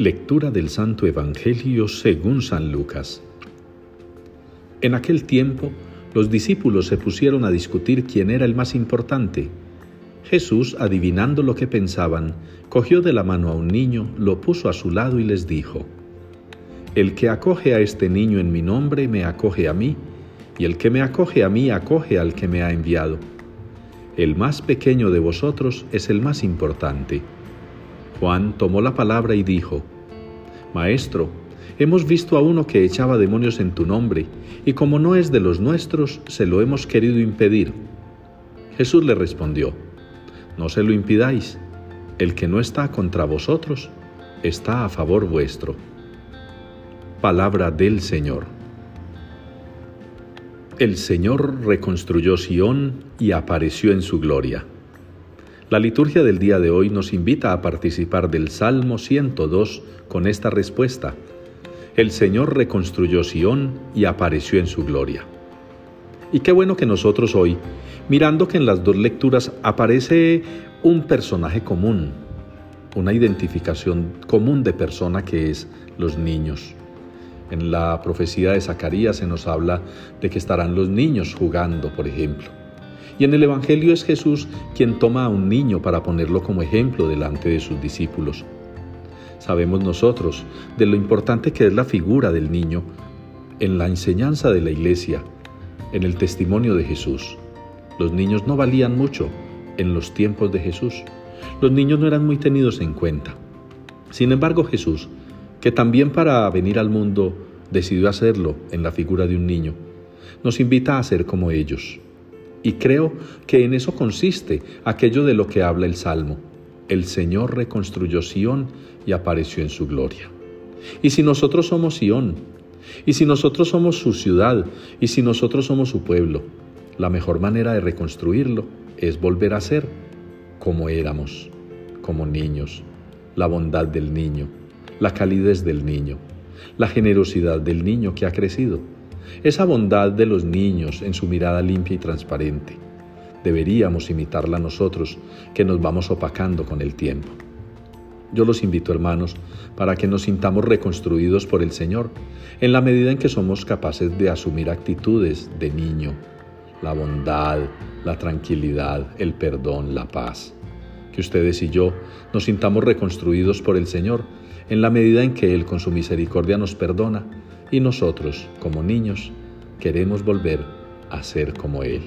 Lectura del Santo Evangelio según San Lucas. En aquel tiempo, los discípulos se pusieron a discutir quién era el más importante. Jesús, adivinando lo que pensaban, cogió de la mano a un niño, lo puso a su lado y les dijo, El que acoge a este niño en mi nombre, me acoge a mí, y el que me acoge a mí, acoge al que me ha enviado. El más pequeño de vosotros es el más importante. Juan tomó la palabra y dijo, Maestro, hemos visto a uno que echaba demonios en tu nombre, y como no es de los nuestros, se lo hemos querido impedir. Jesús le respondió, No se lo impidáis, el que no está contra vosotros, está a favor vuestro. Palabra del Señor. El Señor reconstruyó Sión y apareció en su gloria. La liturgia del día de hoy nos invita a participar del Salmo 102 con esta respuesta. El Señor reconstruyó Sión y apareció en su gloria. Y qué bueno que nosotros hoy, mirando que en las dos lecturas aparece un personaje común, una identificación común de persona que es los niños. En la profecía de Zacarías se nos habla de que estarán los niños jugando, por ejemplo. Y en el Evangelio es Jesús quien toma a un niño para ponerlo como ejemplo delante de sus discípulos. Sabemos nosotros de lo importante que es la figura del niño en la enseñanza de la iglesia, en el testimonio de Jesús. Los niños no valían mucho en los tiempos de Jesús. Los niños no eran muy tenidos en cuenta. Sin embargo, Jesús, que también para venir al mundo decidió hacerlo en la figura de un niño, nos invita a ser como ellos, y creo que en eso consiste aquello de lo que habla el Salmo. El Señor reconstruyó Sión y apareció en su gloria. Y si nosotros somos Sión, y si nosotros somos su ciudad, y si nosotros somos su pueblo, la mejor manera de reconstruirlo es volver a ser como éramos, como niños, la bondad del niño, la calidez del niño, la generosidad del niño que ha crecido esa bondad de los niños en su mirada limpia y transparente. Deberíamos imitarla nosotros, que nos vamos opacando con el tiempo. Yo los invito, hermanos, para que nos sintamos reconstruidos por el Señor, en la medida en que somos capaces de asumir actitudes de niño, la bondad, la tranquilidad, el perdón, la paz. Que ustedes y yo nos sintamos reconstruidos por el Señor, en la medida en que Él con su misericordia nos perdona y nosotros, como niños, queremos volver a ser como Él.